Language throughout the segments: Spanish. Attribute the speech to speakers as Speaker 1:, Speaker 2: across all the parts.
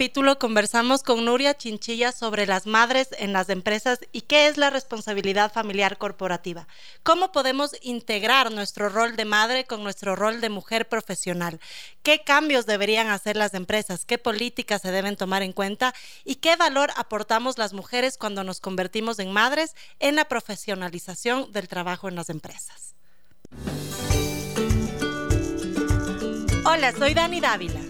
Speaker 1: capítulo conversamos con Nuria Chinchilla sobre las madres en las empresas y qué es la responsabilidad familiar corporativa. Cómo podemos integrar nuestro rol de madre con nuestro rol de mujer profesional. Qué cambios deberían hacer las empresas, qué políticas se deben tomar en cuenta y qué valor aportamos las mujeres cuando nos convertimos en madres en la profesionalización del trabajo en las empresas. Hola, soy Dani Dávila.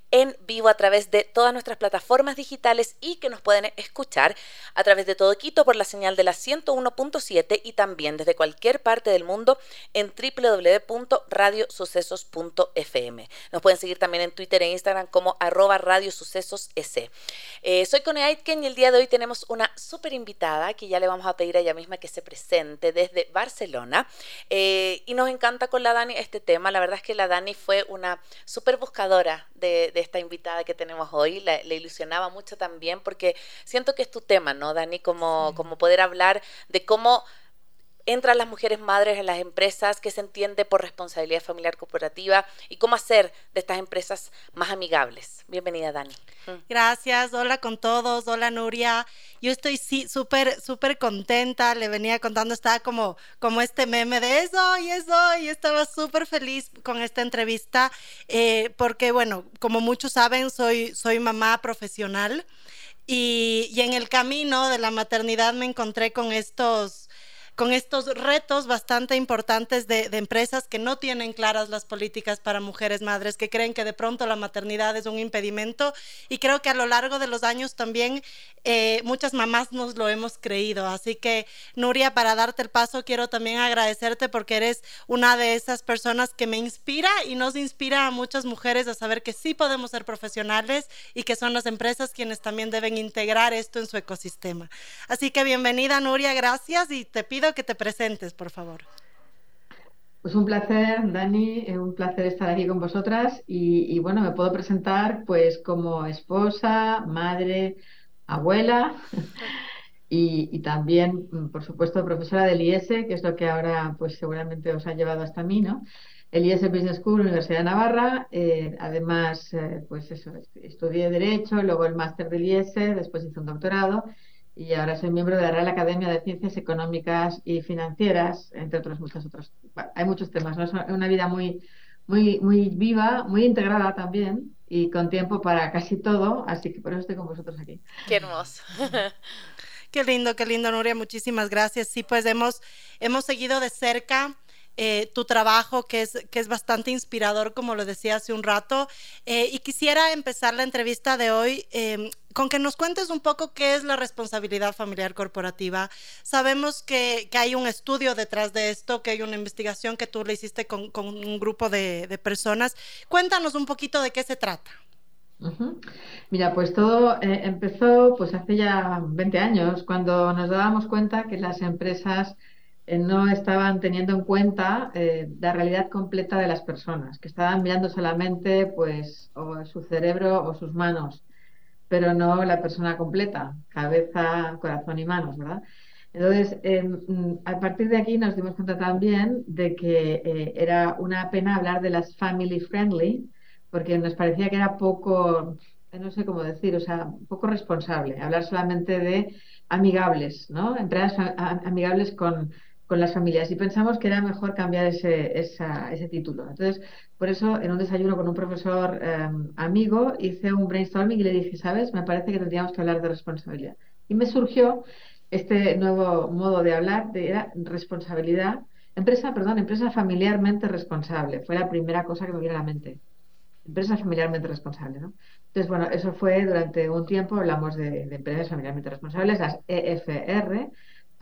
Speaker 2: en vivo a través de todas nuestras plataformas digitales y que nos pueden escuchar a través de todo Quito por la señal de la 101.7 y también desde cualquier parte del mundo en www.radiosucesos.fm. Nos pueden seguir también en Twitter e Instagram como arroba eh, soy Cone Aitken y el día de hoy tenemos una súper invitada que ya le vamos a pedir a ella misma que se presente desde Barcelona. Eh, y nos encanta con la Dani este tema. La verdad es que la Dani fue una súper buscadora de, esta invitada que tenemos hoy. Le, ilusionaba mucho también porque siento que es tu tema, ¿no, Dani? Como, como poder hablar de cómo entran las mujeres madres en las empresas, qué se entiende por responsabilidad familiar corporativa y cómo hacer de estas empresas más amigables. Bienvenida, Dani.
Speaker 1: Mm. Gracias, hola con todos, hola Nuria. Yo estoy súper, súper contenta, le venía contando, estaba como, como este meme de eso y eso, y estaba súper feliz con esta entrevista, eh, porque bueno, como muchos saben, soy, soy mamá profesional y, y en el camino de la maternidad me encontré con estos con estos retos bastante importantes de, empresas que no tienen claras las políticas para mujeres madres, que creen que de pronto la maternidad es un impedimento y creo que a lo largo de los años también eh, muchas mamás nos lo hemos creído. Así que, Nuria, para darte el paso, quiero también agradecerte porque eres una de esas personas que me inspira y nos inspira a muchas mujeres a saber que sí podemos ser profesionales y que son las empresas quienes también deben integrar esto en su ecosistema. Así que bienvenida, Nuria, gracias y te pido que te presentes, por favor.
Speaker 3: Pues un placer, Dani, eh, un placer estar aquí con vosotras y, y bueno, me puedo presentar pues como esposa, madre, abuela y, también, mm, por supuesto, profesora del IES, que es lo que ahora pues seguramente os ha llevado hasta mí, ¿no? El IES Business School, Universidad de Navarra, eh, además, eh, pues eso, estudié Derecho, luego el máster del IES, después hice un doctorado y ahora soy miembro de la Real Academia de Ciencias Económicas y Financieras, entre otros muchos otros. hay muchos temas, ¿no? Es una vida muy, muy, muy viva, muy integrada también, y con tiempo para casi todo, así que por eso estoy con vosotros aquí.
Speaker 2: Qué hermoso.
Speaker 1: qué lindo, qué lindo, Nuria, muchísimas gracias. Sí, pues hemos, hemos seguido de cerca eh, tu trabajo, que es, que es bastante inspirador, como lo decía hace un rato. Eh, y quisiera empezar la entrevista de hoy em, con que nos cuentes un poco qué es la responsabilidad familiar corporativa. Sabemos que, que, hay un estudio detrás de esto, que hay una investigación que tú le hiciste con, con un grupo de, de, personas. Cuéntanos un poquito de qué se trata.
Speaker 3: Mira, pues todo eh, empezó pues hace ya 20 años, cuando nos dábamos cuenta que las empresas no estaban teniendo en cuenta eh, la realidad completa de las personas, que estaban mirando solamente pues o su cerebro o sus manos pero no la persona completa, cabeza, corazón y manos, ¿verdad? Entonces, em, a partir de aquí nos dimos cuenta también de que eh, era una pena hablar de las family friendly, porque nos parecía que era poco, eh, no sé cómo decir, o sea, poco responsable, hablar solamente de amigables, ¿no? Empresas amigables con, con las familias y pensamos que era mejor cambiar ese, ese título. Entonces, por eso, en un desayuno con un profesor em, amigo, hice un brainstorming y le dije, ¿sabes? Me parece que tendríamos que hablar de responsabilidad. Y me surgió este nuevo modo de hablar, de era responsabilidad, empresa, perdón, empresa familiarmente responsable. Fue la primera cosa que me vino a la mente. empresa familiarmente responsable, ¿no? Entonces, bueno, eso fue durante un tiempo, hablamos de, empresas familiarmente responsables, las EFR.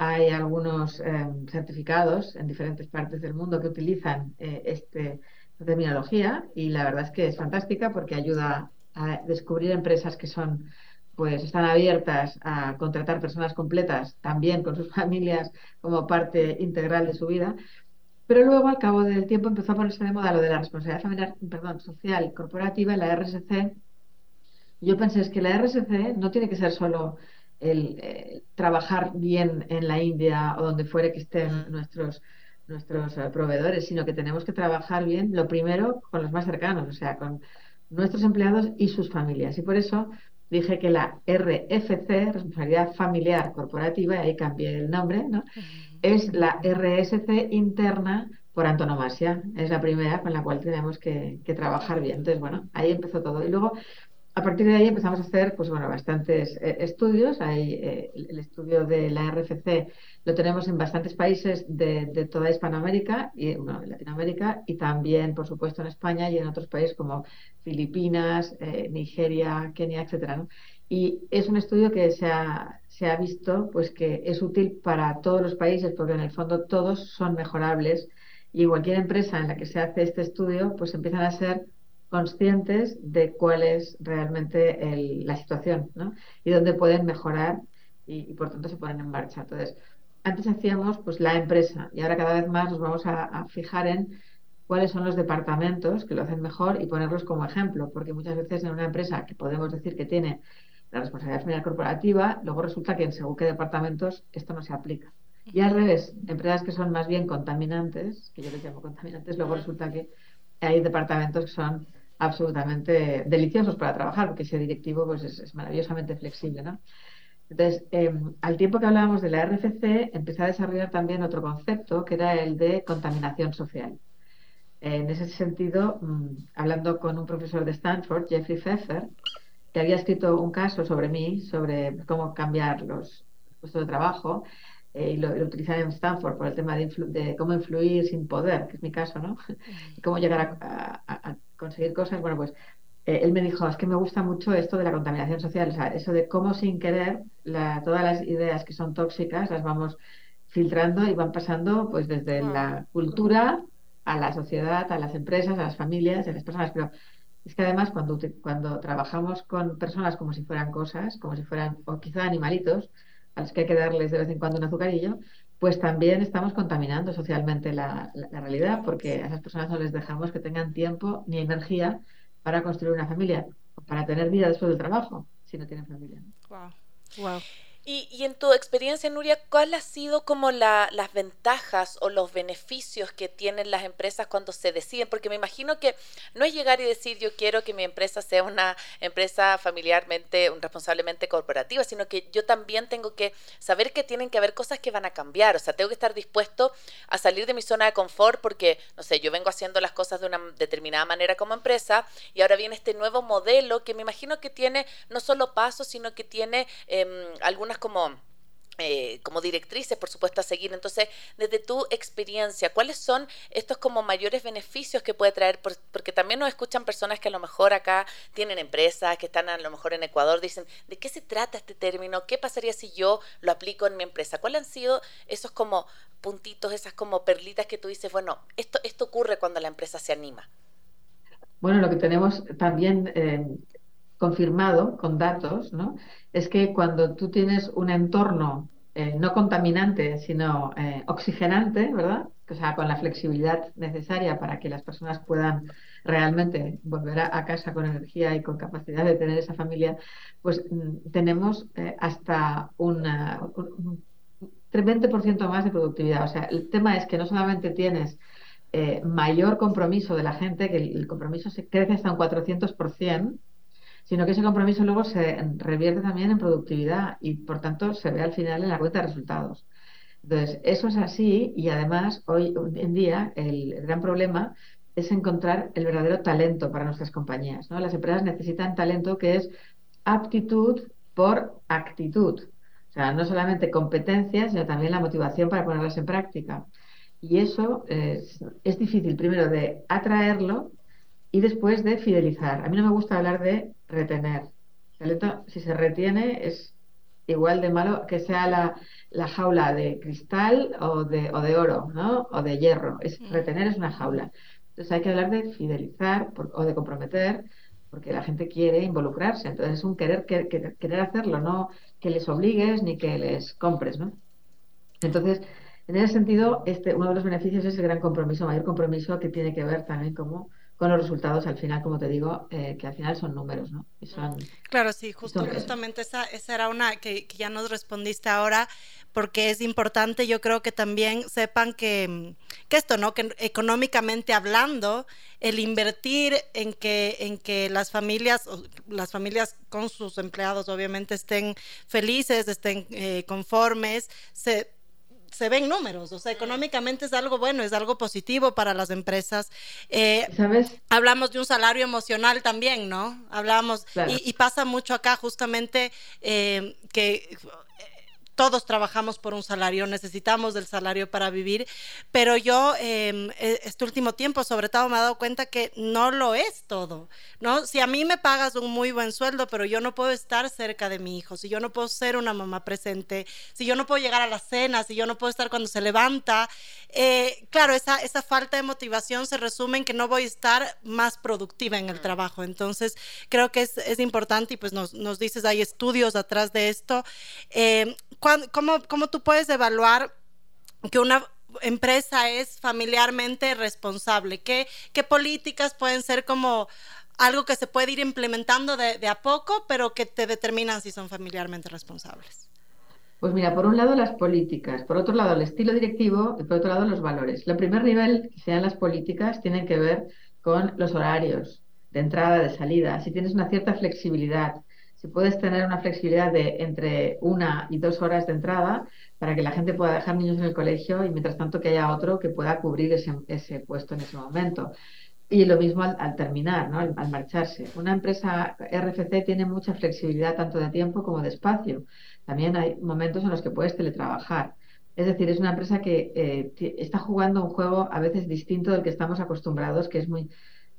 Speaker 3: Hay algunos em, certificados en diferentes partes del mundo que utilizan eh, este, esta terminología y la verdad es que es fantástica porque ayuda a descubrir empresas que son pues están abiertas a contratar personas completas también con sus familias como parte integral de su vida. Pero luego, al cabo del tiempo, empezó a ponerse de moda lo de la responsabilidad familiar, perdón, social corporativa, la RSC. Yo pensé es que la RSC no tiene que ser solo el eh, trabajar bien en la India o donde fuere que estén nuestros nuestros eh, proveedores, sino que tenemos que trabajar bien, lo primero, con los más cercanos, o sea, con nuestros empleados y sus familias. Y por eso dije que la RFC, Responsabilidad Familiar Corporativa, y ahí cambié el nombre, ¿no? es la RSC interna por antonomasia. Es la primera con la cual tenemos que, trabajar bien. Entonces, bueno, ahí empezó todo. Y luego, a partir de ahí empezamos a hacer, pues bueno, bastantes eh, estudios. Hay eh, el estudio de la RFC lo tenemos en bastantes países de, toda Hispanoamérica y bueno, Latinoamérica y también, por supuesto, en España y en otros países como Filipinas, eh, Nigeria, Kenia, etcétera. Y es un estudio que se ha, se ha visto pues que es útil para todos los países porque en el fondo todos son mejorables y cualquier empresa en la que se hace este estudio pues empiezan a ser conscientes de cuál es realmente la situación ¿no? y dónde pueden mejorar y, y, por tanto se ponen en marcha. Entonces, antes hacíamos pues la empresa y ahora cada vez más nos vamos a, fijar en cuáles son los departamentos que lo hacen mejor y ponerlos como ejemplo, porque muchas veces en una empresa que podemos decir que tiene la responsabilidad familiar corporativa, luego resulta que en según qué departamentos esto no se aplica. Y al revés, empresas que son más bien contaminantes, que yo les llamo contaminantes, luego resulta que hay departamentos que son absolutamente deliciosos para trabajar, porque ese directivo pues es, es maravillosamente flexible, ¿no? Entonces, em, al tiempo que hablábamos de la RFC, empecé a desarrollar también otro concepto, que era el de contaminación social. En ese sentido, mm, hablando con un profesor de Stanford, Jeffrey Pfeffer, que había escrito un caso sobre mí, sobre cómo cambiar los puestos de trabajo, eh, y lo, lo utilizaba en Stanford por el tema de, cómo influir sin poder, que es mi caso, ¿no? Y cómo llegar a conseguir cosas. Bueno, pues eh, él me dijo, es que me gusta mucho esto de la contaminación social, o sea, eso de cómo sin querer todas las ideas que son tóxicas las vamos filtrando y van pasando pues desde la cultura a la sociedad, a las empresas, a las familias, a las personas. Pero es que además cuando, cuando trabajamos con personas como si fueran cosas, como si fueran, o quizá animalitos, a los que hay que darles de vez en cuando un azucarillo, pues también estamos contaminando socialmente la, la realidad, porque a esas personas no les dejamos que tengan tiempo ni energía para construir una familia, para tener vida después del trabajo, si no tienen familia.
Speaker 2: Wow. Wow. Y, en tu experiencia, Nuria, ¿cuál ha sido como las ventajas o los beneficios que tienen las empresas cuando se deciden? Porque me imagino que no es llegar y decir yo quiero que mi empresa sea una empresa familiarmente, responsablemente corporativa, sino que yo también tengo que saber que tienen que haber cosas que van a cambiar. O sea, tengo que estar dispuesto a salir de mi zona de confort porque, no sé, yo vengo haciendo las cosas de una determinada manera como empresa y ahora viene este nuevo modelo que me imagino que tiene no solo pasos, sino que tiene em, algunas como eh, como directrices, por supuesto, a seguir. Entonces, desde tu experiencia, ¿cuáles son estos como mayores beneficios que puede traer? porque también nos escuchan personas que a lo mejor acá tienen empresas, que están a lo mejor en Ecuador, dicen, ¿de qué se trata este término? ¿Qué pasaría si yo lo aplico en mi empresa? ¿Cuáles han sido esos como puntitos, esas como perlitas que tú dices, bueno, esto, esto ocurre cuando la empresa se anima?
Speaker 3: Bueno, lo que tenemos también eh, confirmado con datos, ¿no? Es que cuando tú tienes un entorno eh, no contaminante, sino eh, oxigenante, ¿verdad? O sea, con la flexibilidad necesaria para que las personas puedan realmente volver a, casa con energía y con capacidad de tener esa familia, pues mm, tenemos eh, hasta una, un 20% más de productividad. O sea, el tema es que no solamente tienes mayor compromiso de la gente, que el, el compromiso se crece hasta un 400%, sino que ese compromiso luego se revierte también en productividad y por tanto se ve al final en la cuenta de resultados. Entonces, eso es así y además hoy en día el gran problema es encontrar el verdadero talento para nuestras compañías. ¿no? Las empresas necesitan talento que es aptitud por actitud. O sea, no solamente competencias, sino también la motivación para ponerlas en práctica. Y eso es, es difícil, primero, de atraerlo y después de fidelizar. A mí no me gusta hablar de retener. si se retiene, es igual de malo que sea la, la jaula de cristal o de, o de oro, ¿no? O de hierro. Es, mm. retener es una jaula. Entonces hay que hablar de fidelizar o de comprometer porque la gente quiere involucrarse. Entonces es un querer, querer hacerlo, no que les obligues ni que les compres, ¿no? Entonces, en ese sentido, este, uno de los beneficios es el gran compromiso, mayor compromiso que tiene que ver también como con los resultados al final, como te digo, eh, que al final son números, ¿no?
Speaker 1: claro, sí, justo, justamente esa, esa era una que, ya nos respondiste ahora, porque es importante, yo creo que también sepan que, que, esto, ¿no? Que económicamente hablando, el invertir en que, en que las familias, las familias con sus empleados obviamente estén felices, estén eh, conformes, se se ven números, o sea, económicamente es algo bueno, es algo positivo para las empresas.
Speaker 3: Eh, ¿Sabes?
Speaker 1: Hablamos de un salario emocional también, ¿no? Hablamos, y, pasa mucho acá justamente eh, que todos trabajamos por un salario, necesitamos del salario para vivir, pero yo em, e, este último tiempo sobre todo me he dado cuenta que no lo es todo, ¿no? Si a mí me pagas un muy buen sueldo, pero yo no puedo estar cerca de mi hijo, si yo no puedo ser una mamá presente, si yo no puedo llegar a la cena, si yo no puedo estar cuando se levanta, eh, claro, esa, esa falta de motivación se resume en que no voy a estar más productiva en el mm. trabajo. Entonces, creo que es, es importante y pues nos, nos, dices, hay estudios atrás de esto. Eh, ¿cómo, ¿Cómo tú puedes evaluar que una empresa es familiarmente responsable? ¿Qué, qué políticas pueden ser como algo que se puede ir implementando de, de, a poco, pero que te determinan si son familiarmente responsables?
Speaker 3: Pues mira, por un lado las políticas, por otro lado el estilo directivo y por otro lado los valores. El primer nivel, que sean las políticas, tienen que ver con los horarios de entrada, de salida. Si tienes una cierta flexibilidad, si puedes tener una flexibilidad de entre una y dos horas de entrada para que la gente pueda dejar niños en el colegio y mientras tanto que haya otro que pueda cubrir ese, puesto en ese momento. Y lo mismo al, terminar, ¿no? al, marcharse. Una empresa RFC tiene mucha flexibilidad tanto de tiempo como de espacio. También hay momentos en los que puedes teletrabajar. Es decir, es una empresa que eh, está jugando un juego a veces distinto del que estamos acostumbrados, que es muy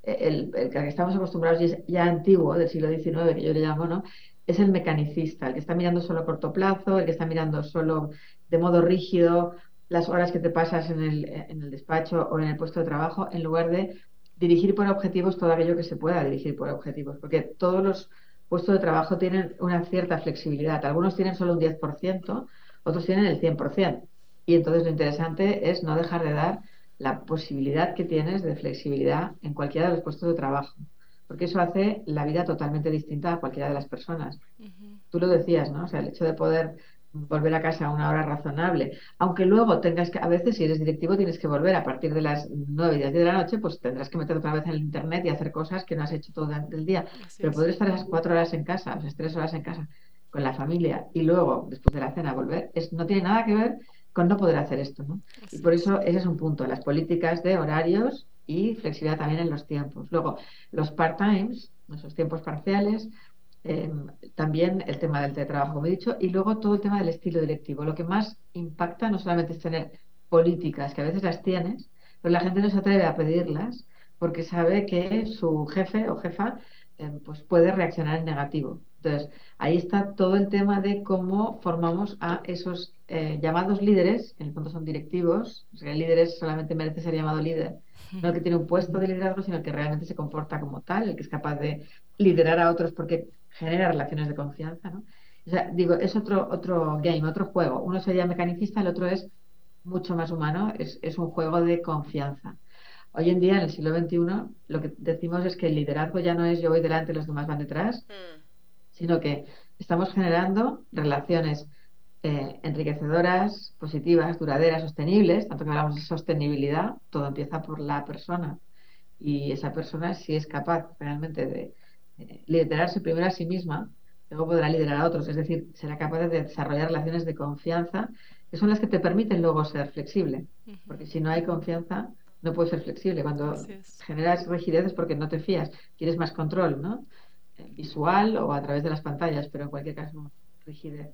Speaker 3: el, que estamos acostumbrados y es ya antiguo, del siglo XIX, que yo le llamo, ¿no? Es el mecanicista, el que está mirando solo a corto plazo, el que está mirando solo de modo rígido las horas que te pasas en el, en el despacho o en el puesto de trabajo, en lugar de dirigir por objetivos todo aquello que se pueda dirigir por objetivos, porque todos los puestos de trabajo tienen una cierta flexibilidad. Algunos tienen solo un 10%, otros tienen el 100%. Y entonces lo interesante es no dejar de dar la posibilidad que tienes de flexibilidad en cualquiera de los puestos de trabajo, porque eso hace la vida totalmente distinta a cualquiera de las personas. Tú lo decías, ¿no? O sea, el hecho de poder volver a casa a una hora razonable. Aunque luego tengas que, a veces si eres directivo tienes que volver a partir de las 9 y 10 de la noche, pues tendrás que meter otra vez en el internet y hacer cosas que no has hecho todo el día. Pero poder estar esas cuatro horas en casa, esas tres horas en casa con la familia y luego, después de la cena, volver, es, no tiene nada que ver con no poder hacer esto. ¿no? Y por eso ese es un punto, las políticas de horarios y flexibilidad también en los tiempos. Luego, los part-times, nuestros tiempos parciales, Em, también el tema del teletrabajo, como he dicho, y luego todo el tema del estilo directivo. Lo que más impacta no solamente es tener políticas, que a veces las tienes, pero la gente no se atreve a pedirlas porque sabe que su jefe o jefa em, pues puede reaccionar en negativo. Entonces, ahí está todo el tema de cómo formamos a esos eh, llamados líderes, en el fondo son directivos, o sea, el líder solamente merece ser llamado líder, no el que tiene un puesto de liderazgo, sino el que realmente se comporta como tal, el que es capaz de liderar a otros porque genera relaciones de confianza, ¿no? O sea, digo, es otro, otro game, otro juego. Uno sería mecanicista, el otro es mucho más humano, es, un juego de confianza. Hoy en día, en el siglo XXI, lo que decimos es que el liderazgo ya no es yo voy delante y los demás van detrás, mm. Sino que estamos generando relaciones eh, enriquecedoras, positivas, duraderas, sostenibles, tanto que hablamos de sostenibilidad, todo empieza por la persona. Y esa persona, si es capaz realmente de, liderarse primero a sí misma, luego podrá liderar a otros, es decir, será capaz de desarrollar relaciones de confianza, que son las que te permiten luego ser flexible, porque si no hay confianza, no puedes ser flexible. Cuando generas rigidez es porque no te fías, quieres más control, ¿no? Visual o a través de las pantallas, pero en cualquier caso, rigidez.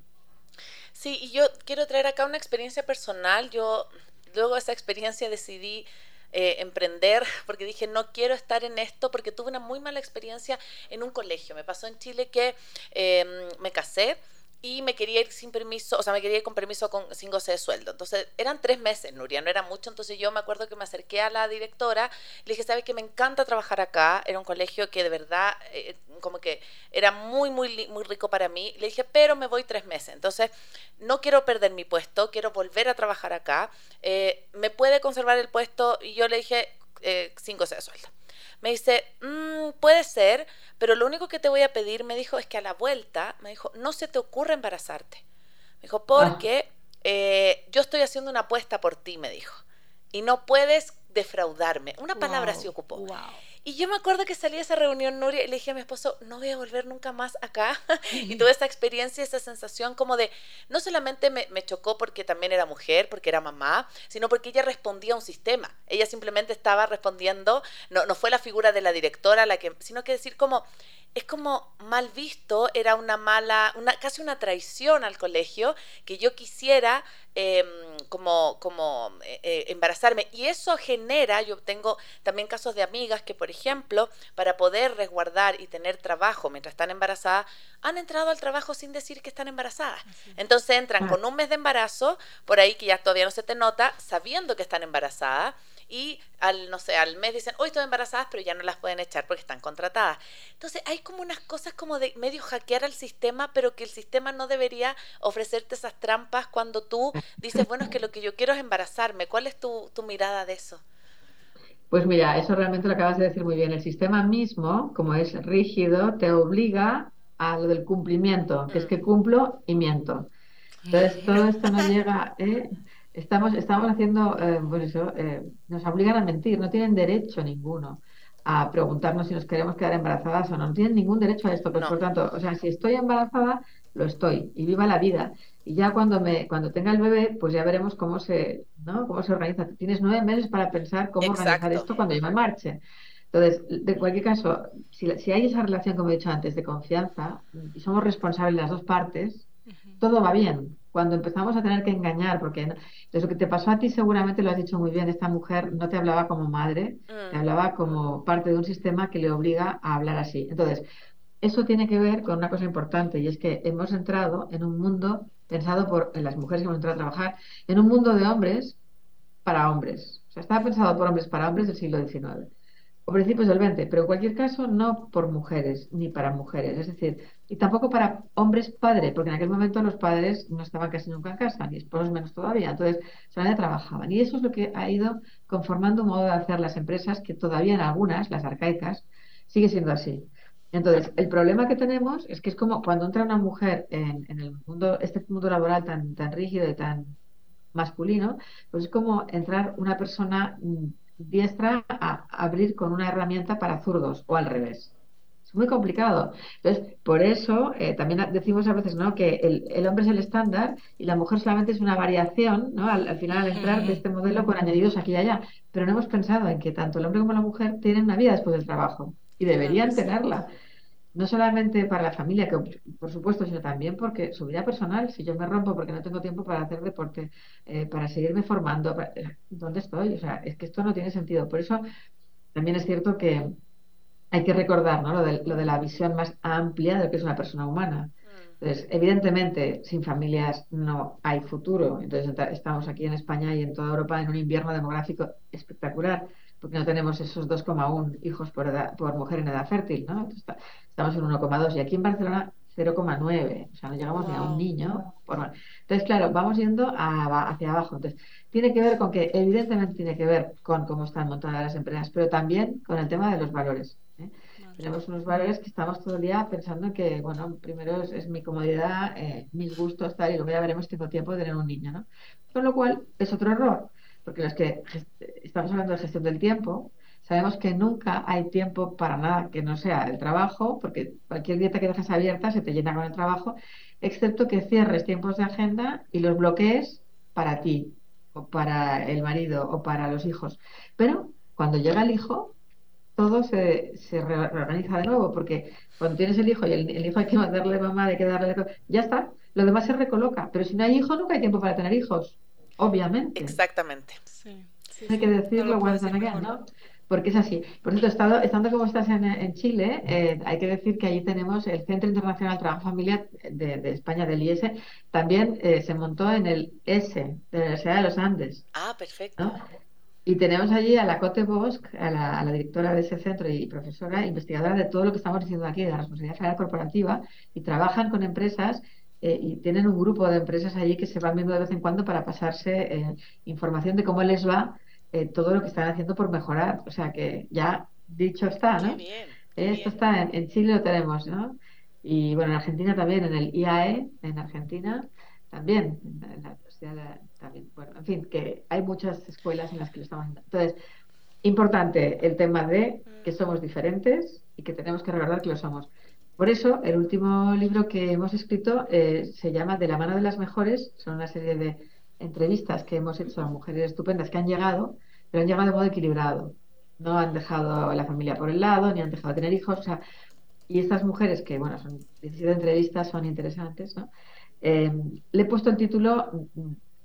Speaker 2: Sí, y yo quiero traer acá una experiencia personal. Yo luego de esa experiencia decidí eh, emprender, porque dije, no quiero estar en esto, porque tuve una muy mala experiencia en un colegio. Me pasó en Chile que em, me casé y me quería ir sin permiso, o sea, me quería ir con permiso con, sin goce de sueldo. Entonces, eran tres meses, Nuria, no era mucho. Entonces, yo me acuerdo que me acerqué a la directora, le dije, ¿sabes que me encanta trabajar acá? Era un colegio que de verdad, eh, como que era muy, muy, muy rico para mí. Le dije, pero me voy tres meses. Entonces, no quiero perder mi puesto, quiero volver a trabajar acá. Eh, ¿Me puede conservar el puesto? Y yo le dije, eh, sin goce de sueldo. Me dice, mm, puede ser, pero lo único que te voy a pedir, me dijo, es que a la vuelta, me dijo, no se te ocurre embarazarte. Me dijo, porque eh, yo estoy haciendo una apuesta por ti, me dijo, y no puedes defraudarme. Una palabra se ocupó. Y yo me acuerdo que salí a esa reunión, Nuria, y le dije a mi esposo, no voy a volver nunca más acá. y tuve esa experiencia, esa sensación como de, no solamente me, me, chocó porque también era mujer, porque era mamá, sino porque ella respondía a un sistema. Ella simplemente estaba respondiendo, no, no fue la figura de la directora la que, sino que decir como, es como mal visto, era una mala, una, casi una traición al colegio, que yo quisiera em, como, como eh, eh, embarazarme. Y eso genera, yo tengo también casos de amigas que, por ejemplo, para poder resguardar y tener trabajo mientras están embarazadas, han entrado al trabajo sin decir que están embarazadas. Entonces entran con un mes de embarazo, por ahí que ya todavía no se te nota, sabiendo que están embarazadas y al, no sé, al mes dicen, hoy estoy embarazadas, pero ya no las pueden echar porque están contratadas. Entonces hay como unas cosas como de medio hackear al sistema, pero que el sistema no debería ofrecerte esas trampas cuando tú dices, bueno, es que lo que yo quiero es embarazarme. ¿Cuál es tu, tu mirada de eso?
Speaker 3: Pues mira, eso realmente lo acabas de decir muy bien. El sistema mismo, como es rígido, te obliga a lo del cumplimiento, que es mm. que cumplo y miento. Entonces, todo esto no llega, ¿eh? Estamos, estamos haciendo, eh, eso, eh, nos obligan a mentir, no tienen derecho ninguno a preguntarnos si nos queremos quedar embarazadas o no, no tienen ningún derecho a esto, pues por tanto, o sea, si estoy embarazada, lo estoy y viva la vida. Y ya cuando me, cuando tenga el bebé, pues ya veremos cómo se, ¿no? cómo se organiza. Tienes nueve meses para pensar cómo organizar esto cuando yo me marche. Entonces, de cualquier caso, si, si, hay esa relación, como he dicho antes, de confianza y somos responsables las dos partes, todo va bien cuando empezamos a tener que engañar, porque entonces lo que te pasó a ti seguramente lo has dicho muy bien, esta mujer no te hablaba como madre, te mm. hablaba como parte de un sistema que le obliga a hablar así. Entonces, eso tiene que ver con una cosa importante y es que hemos entrado en un mundo pensado por en las mujeres que hemos entrado a trabajar, en un mundo de hombres para hombres. O sea, estaba pensado por hombres para hombres del siglo XIX o principios del 20, pero en cualquier caso no por mujeres ni para mujeres, es decir, y tampoco para hombres padre, porque en aquel momento los padres no estaban casi nunca en casa, ni esposos menos todavía, entonces solamente trabajaban. Y eso es lo que ha ido conformando un modo de hacer las empresas que todavía en algunas, las arcaicas, sigue siendo así. Entonces, el problema que tenemos es que es como cuando entra una mujer en, en el mundo, este mundo laboral tan, tan rígido y tan masculino, pues es como entrar una persona mm, diestra a abrir con una herramienta para zurdos o al revés. Es muy complicado. Entonces, por eso eh, también decimos a veces ¿no? que el, hombre es el estándar y la mujer solamente es una variación, ¿no? al, final al entrar de este modelo con añadidos aquí y allá. Pero no hemos pensado en que tanto el hombre como la mujer tienen una vida después del trabajo y deberían tenerla no solamente para la familia, que por supuesto, sino también porque su vida personal, si yo me rompo porque no tengo tiempo para hacer deporte, eh, para seguirme formando, eh, ¿dónde estoy? O sea, es que esto no tiene sentido. Por eso también es cierto que hay que recordar ¿no? lo, de, lo de la visión más amplia de lo que es una persona humana. Mm. Entonces, evidentemente, sin familias no hay futuro. Entonces, estamos aquí en España y en toda Europa en un invierno demográfico espectacular porque no tenemos esos 2,1 hijos por, por mujer en edad fértil, ¿no? Estamos en 1,2 y aquí en Barcelona 0,9, o sea, no llegamos ni a un niño. Entonces, claro, vamos yendo hacia abajo. Entonces, tiene que ver con que, evidentemente, tiene que ver con cómo están montadas las empresas, pero también con el tema de los valores. Tenemos unos valores que estamos todo el día pensando que, bueno, primero es, mi comodidad, eh, mis gustos, tal, y luego ya veremos si tengo tiempo de tener un niño, ¿no? Con lo cual, es otro error porque los que estamos hablando de gestión del tiempo, sabemos que nunca hay tiempo para nada que no sea el trabajo, porque cualquier dieta que dejas abierta se te llena con el trabajo, excepto que cierres tiempos de agenda y los bloquees para ti, o para el marido, o para los hijos. Pero cuando llega el hijo, todo se, se reorganiza de nuevo, porque cuando tienes el hijo y el, hijo hay que mandarle mamá, hay que darle... Ya está, lo demás se recoloca. Pero si no hay hijo, nunca hay tiempo para tener hijos obviamente.
Speaker 2: Exactamente. Sí.
Speaker 3: hay que decirlo again, ¿no? Porque es así. Por cierto, estado, estando como estás en, Chile, eh, hay que decir que allí tenemos el Centro Internacional de Trabajo Familiar de, España, del IS, también eh, se montó en el S, de la Universidad de los Andes.
Speaker 2: Ah, perfecto.
Speaker 3: Y tenemos allí a la Cote Bosch, a la, directora de ese centro y profesora, investigadora de todo lo que estamos diciendo aquí, de la responsabilidad federal corporativa, y trabajan con empresas eh, y tienen un grupo de empresas allí que se van viendo de vez en cuando para pasarse información de cómo les va eh, todo lo que están haciendo por mejorar. O sea que ya dicho está, ¿no? Esto está en, Chile lo tenemos, ¿no? Y bueno, en Argentina también, en el IAE, en Argentina también, en la, también. Bueno, en fin, que hay muchas escuelas en las que lo estamos haciendo. Entonces, importante el tema de que somos diferentes y que tenemos que recordar que lo somos. Por eso, el último libro que hemos escrito eh, se llama De la mano de las mejores. Son una serie de entrevistas que hemos hecho a mujeres estupendas que han llegado, pero han llegado de modo equilibrado. No han dejado a la familia por el lado, ni han dejado de tener hijos. O sea, y estas mujeres, que bueno, son 17 entrevistas, son interesantes, ¿no? Eh, le he puesto el título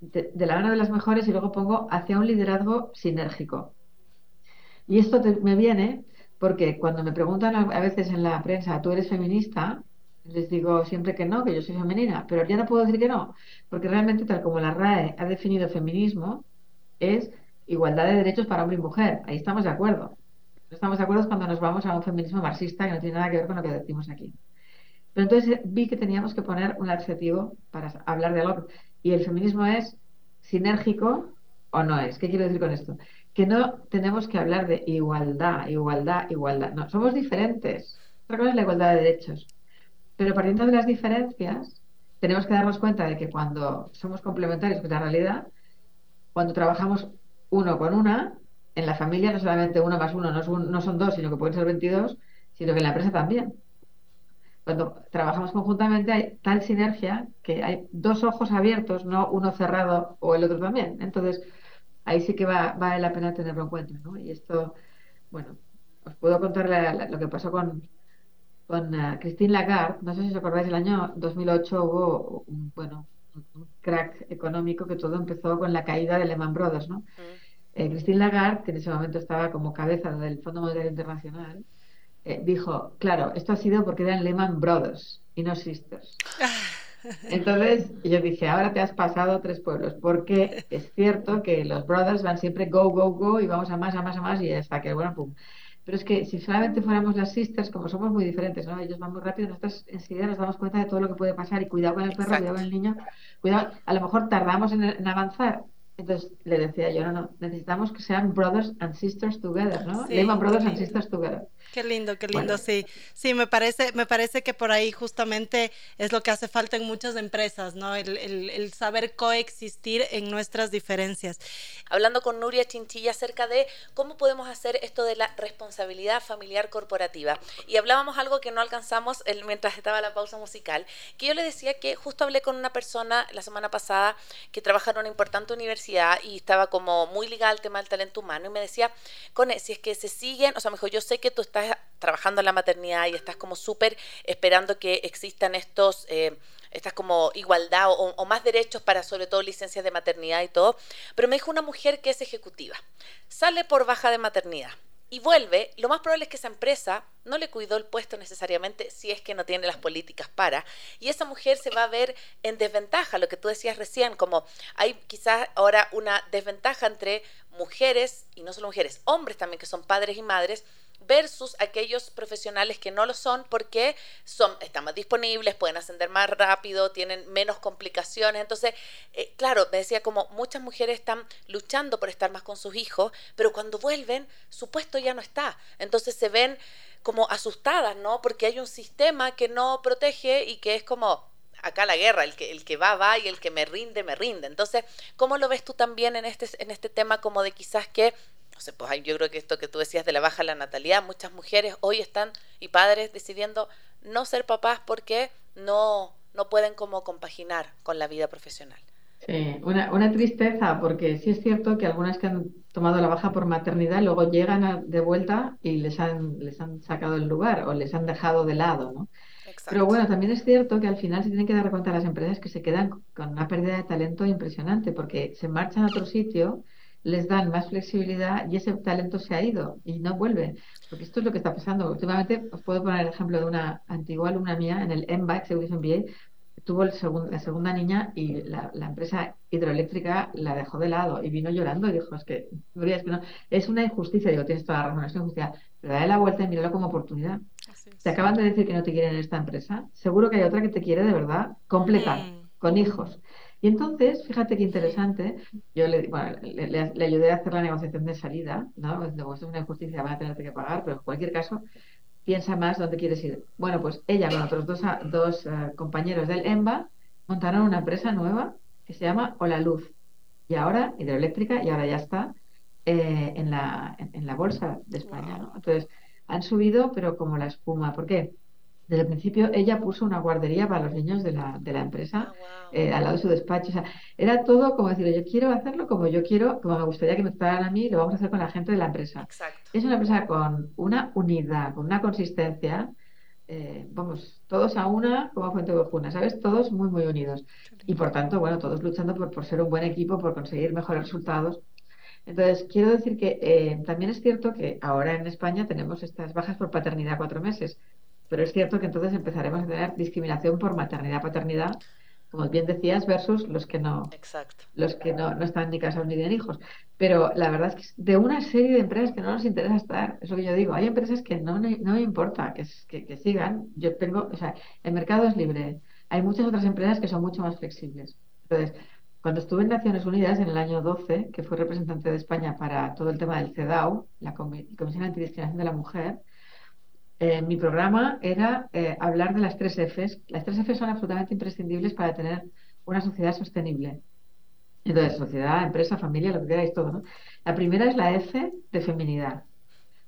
Speaker 3: de, la mano de las mejores y luego pongo hacia un liderazgo sinérgico. Y esto me viene porque cuando me preguntan a, veces en la prensa, ¿tú eres feminista? Les digo siempre que no, que yo soy femenina, pero ya no puedo decir que no, porque realmente tal como la RAE ha definido feminismo, es igualdad de derechos para hombre y mujer. Ahí estamos de acuerdo. No estamos de acuerdo cuando nos vamos a un feminismo marxista que no tiene nada que ver con lo que decimos aquí. Pero entonces vi que teníamos que poner un adjetivo para hablar de algo. Y el feminismo es sinérgico o no es. ¿Qué quiero decir con esto? Que no tenemos que hablar de igualdad, igualdad, igualdad. No, somos diferentes. Otra cosa es la igualdad de derechos. Pero partiendo de las diferencias, tenemos que darnos cuenta de que cuando somos complementarios con la realidad, cuando trabajamos uno con una, en la familia no solamente uno más uno no, no son dos, sino que pueden ser 22, sino que en la empresa también. Cuando trabajamos conjuntamente hay tal sinergia que hay dos ojos abiertos, no uno cerrado o el otro también. Entonces, ahí sí que va, vale la pena tenerlo en cuenta. ¿no? Y esto, bueno, os puedo contar lo que pasó con, con uh, Christine Lagarde, no sé si os acordáis, el año 2008 hubo un, bueno, un crack económico que todo empezó con la caída de Lehman Brothers, ¿no? Mm. Eh, Christine Lagarde, que en ese momento estaba como cabeza del Fondo Monetario Internacional, eh, dijo, claro, esto ha sido porque eran Lehman Brothers y no Sisters. Entonces yo dije, ahora te has pasado tres pueblos, porque es cierto que los brothers van siempre go, go, go y vamos a más, a más, a más y hasta que, bueno, pum. Pero es que si solamente fuéramos las sisters, como somos muy diferentes, ¿no? Ellos van muy rápido, nosotros enseguida nos damos cuenta de todo lo que puede pasar y cuidado con el perro, cuidado con el niño, cuidado, a lo mejor tardamos en, avanzar. Entonces le decía yo, no, no, necesitamos que sean brothers and sisters together, ¿no? Sí, brothers and sisters together.
Speaker 1: Qué lindo, qué lindo, sí. Sí, me parece, me parece que por ahí justamente es lo que hace falta en muchas empresas, ¿no? El, el, saber coexistir en nuestras diferencias.
Speaker 2: Hablando con Nuria Chinchilla acerca de cómo podemos hacer esto de la responsabilidad familiar corporativa. Y hablábamos algo que no alcanzamos mientras estaba la pausa musical, que yo le decía que justo hablé con una persona la semana pasada que trabaja en una importante universidad y estaba como muy ligada al tema del talento humano y me decía, Cone, si es que se siguen, o sea, me dijo, yo sé que tú estás trabajando en la maternidad y estás como súper esperando que existan estos, eh, estas como igualdad o, más derechos para sobre todo licencias de maternidad y todo, pero me dijo una mujer que es ejecutiva, sale por baja de maternidad y vuelve, lo más probable es que esa empresa no le cuidó el puesto necesariamente si es que no tiene las políticas para. Y esa mujer se va a ver en desventaja, lo que tú decías recién, como hay quizás ahora una desventaja entre mujeres, y no solo mujeres, hombres también que son padres y madres, versus aquellos profesionales que no lo son porque son, están más disponibles, pueden ascender más rápido, tienen menos complicaciones. Entonces, eh, claro, me decía como muchas mujeres están luchando por estar más con sus hijos, pero cuando vuelven, su puesto ya no está. Entonces se ven como asustadas, ¿no? Porque hay un sistema que no protege y que es como, acá la guerra, el que, el que va, va y el que me rinde, me rinde. Entonces, ¿cómo lo ves tú también en este, en este tema como de quizás que sé, pues yo creo que esto que tú decías de la baja la natalidad, muchas mujeres hoy están y padres decidiendo no ser papás porque no, no pueden como compaginar con la vida profesional.
Speaker 3: Sí, una, una tristeza, porque sí es cierto que algunas que han tomado la baja por maternidad luego llegan de vuelta y les han, les han sacado el lugar o les han dejado de lado, ¿no? Pero bueno, también es cierto que al final se tienen que dar cuenta las empresas que se quedan con una pérdida de talento impresionante porque se marchan a otro sitio les dan más flexibilidad y ese talento se ha ido y no vuelve. Porque esto es lo que está pasando. Últimamente os puedo poner el ejemplo de una antigua alumna mía en el MBA, Executive MBA, tuvo el la segunda niña y la, empresa hidroeléctrica la dejó de lado y vino llorando y dijo, es que, es, que no, es una injusticia, digo, tienes toda la razón, es una injusticia, pero dale la vuelta y míralo como oportunidad. Te acaban de decir que no te quieren en esta empresa, seguro que hay otra que te quiere de verdad completa, mm. con hijos. Y entonces, fíjate qué interesante, yo le, le, ayudé a hacer la negociación de salida, ¿no? Pues, es una injusticia, van a tenerte que pagar, pero en cualquier caso, piensa más dónde quieres ir. Bueno, pues ella con otros dos, dos eh, compañeros del EMBA montaron una empresa nueva que se llama Hola Luz. Y ahora, hidroeléctrica, y ahora ya está eh, en, la, en, la bolsa de España. ¿no? Entonces, han subido, pero como la espuma. ¿Por qué? Desde el principio ella puso una guardería para los niños de la, de la empresa ah, eh, al lado de su despacho. O sea, era todo como decir, yo quiero hacerlo como yo quiero, como me gustaría que me trataran a mí, lo vamos a hacer con la gente de la empresa. Es una empresa con una unidad, con una consistencia. Eh, vamos, todos a una como Fuente Bojuna, ¿sabes? Todos muy, muy unidos. Y por tanto, bueno, todos luchando por, por ser un buen equipo, por conseguir mejores resultados. Entonces, quiero decir que eh, también es cierto que ahora en España tenemos estas bajas por paternidad cuatro meses, pero es cierto que entonces empezaremos a tener discriminación por maternidad-paternidad, como bien decías, versus los que no, los que no, están ni casados ni tienen hijos. Pero la verdad es que de una serie de empresas que no nos interesa estar, es lo que yo digo, hay empresas que no, no me importa que, que, que sigan. Yo tengo, o sea, el mercado es libre. Hay muchas otras empresas que son mucho más flexibles. Entonces, cuando estuve en Naciones Unidas en el año 12, que fue representante de España para todo el tema del CEDAW, la Comisión Antidiscriminación de la Mujer, eh, mi programa era eh, hablar de las tres Fs. Las tres Fs son absolutamente imprescindibles para tener una sociedad sostenible. Entonces, sociedad, empresa, familia, lo que queráis, todo. ¿no? La primera es la F de feminidad,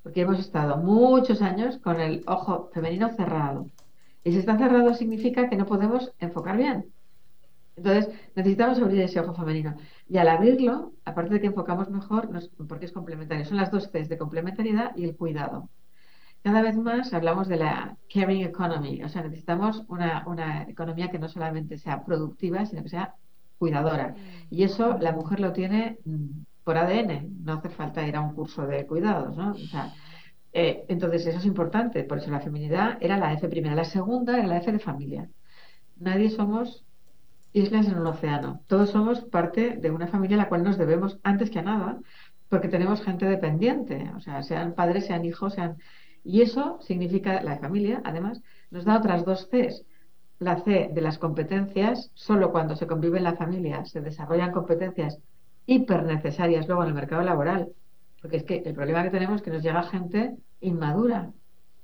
Speaker 3: porque hemos estado muchos años con el ojo femenino cerrado. Y si está cerrado significa que no podemos enfocar bien. Entonces, necesitamos abrir ese ojo femenino. Y al abrirlo, aparte de que enfocamos mejor, porque es complementario, son las dos Cs de complementariedad y el cuidado cada vez más hablamos de la caring economy, o sea, necesitamos una, una, economía que no solamente sea productiva, sino que sea cuidadora. Y eso la mujer lo tiene mm, por ADN, no hace falta ir a un curso de cuidados, ¿no? O sea, eh, entonces eso es importante, por eso la feminidad era la F primera, la segunda era la F de familia. Nadie somos islas en un océano, todos somos parte de una familia a la cual nos debemos antes que a nada, porque tenemos gente dependiente, o sea, sean padres, sean hijos, sean y eso significa, la familia, además, nos da otras dos Cs. La C de las competencias, solo cuando se convive en la familia se desarrollan competencias hiper necesarias luego en el mercado laboral. Porque es que el problema que tenemos es que nos llega gente inmadura,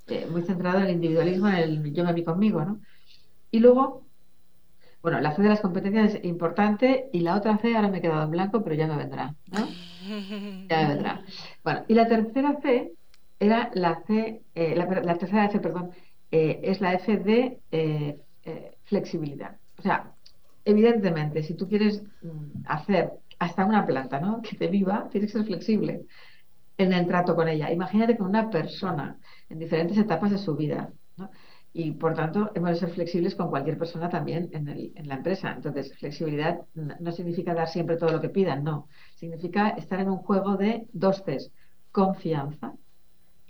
Speaker 3: eh, muy centrado en el individualismo, en el yo me vi conmigo, ¿no? Y luego, bueno, la C de las competencias es importante y la otra C ahora me he quedado en blanco, pero ya me vendrá, ¿no? Ya me vendrá. Bueno, y la tercera C era la C, eh, la, tercera F, perdón, eh, es la F de eh, flexibilidad. O sea, evidentemente, si tú quieres mm, hacer hasta una planta, ¿no? Que te viva, tienes que ser flexible en el trato con ella. Imagínate con una persona en diferentes etapas de su vida, ¿no? Y por tanto, hemos de ser flexibles con cualquier persona también en, el, en la empresa. Entonces, flexibilidad no significa dar siempre todo lo que pidan, no. Significa estar en un juego de dos Cs. Confianza,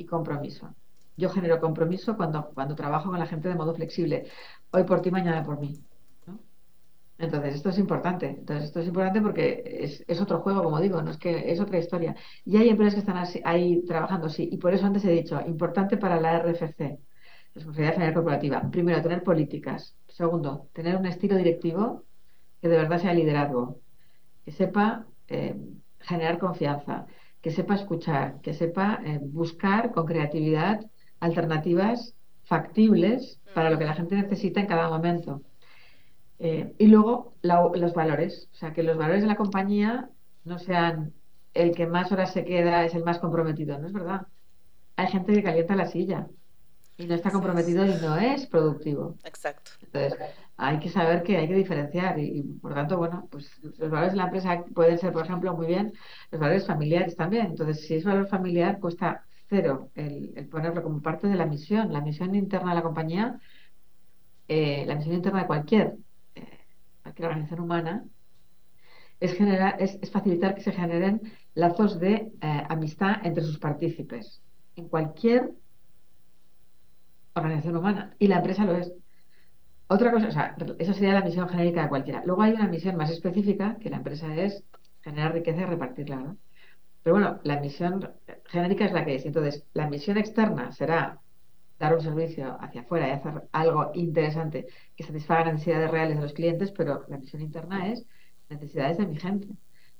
Speaker 3: y compromiso. Yo genero compromiso cuando, cuando trabajo con la gente de modo flexible. Hoy por ti, mañana por mí. Entonces, esto es importante. Entonces, esto es importante porque es, es, otro juego, como digo, no es que es otra historia. Y hay empresas que están ahí trabajando, sí. Y por eso antes he dicho, importante para la RFC, Responsabilidad General Corporativa. Primero, tener políticas. Segundo, tener un estilo directivo que de verdad sea liderazgo, que sepa eh, generar confianza, que sepa escuchar, que sepa eh, buscar con creatividad alternativas factibles para lo que la gente necesita en cada momento. Eh, y luego los valores, o sea, que los valores de la compañía no sean el que más horas se queda es el más comprometido, no es verdad. Hay gente que calienta la silla y no está comprometido y no es productivo.
Speaker 2: Exacto.
Speaker 3: Entonces, hay que saber que hay que diferenciar y, por tanto, bueno, pues los valores de la empresa pueden ser, por ejemplo, muy bien los valores familiares también. Entonces, si es valor familiar, cuesta cero el, ponerlo como parte de la misión. La misión interna de la compañía, eh, la misión interna de cualquier, eh, cualquier organización humana, es, generar, es, facilitar que se generen lazos de eh, amistad entre sus partícipes, en cualquier organización humana. Y la empresa lo es. Otra cosa, o sea, esa sería la misión genérica de cualquiera. Luego hay una misión más específica, que la empresa es generar riqueza y repartirla, ¿no? Pero bueno, la misión genérica es la que es. Entonces, la misión externa será dar un servicio hacia afuera y hacer algo interesante que satisfaga necesidades reales de los clientes, pero la misión interna es necesidades de mi gente.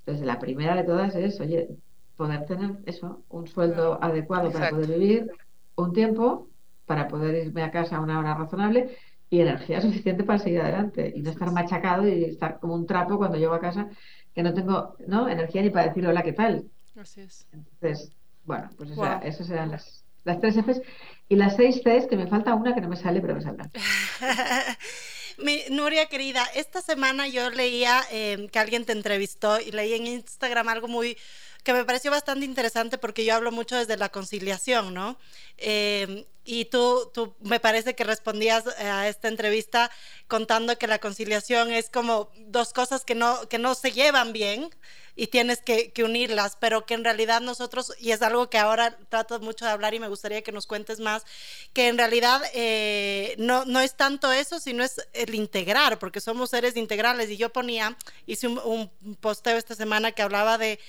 Speaker 3: Entonces, la primera de todas es, oye, poder tener eso, un sueldo adecuado para poder vivir un tiempo, para poder irme a casa a una hora razonable y energía suficiente para seguir adelante y no estar machacado y estar como un trapo cuando llego a casa que no tengo ¿no? energía ni para decir hola, ¿qué tal?
Speaker 1: Así es.
Speaker 3: Entonces, bueno, pues esas eran las, las tres Fs. Y las seis Cs, que me falta una que no me sale, pero me saldrá.
Speaker 1: Mi, Nuria querida, esta semana yo leía eh, que alguien te entrevistó y leí en Instagram algo muy que me pareció bastante interesante porque yo hablo mucho desde la conciliación, ¿no? Eh, y tú, tú me parece que respondías eh, a esta entrevista contando que la conciliación es como dos cosas que no, que no se llevan bien y tienes que, unirlas, pero que en realidad nosotros, y es algo que ahora trato mucho de hablar y me gustaría que nos cuentes más, que en realidad eh, no, no es tanto eso, sino es el integrar, porque somos seres integrales. Y yo ponía, hice un posteo esta semana que hablaba de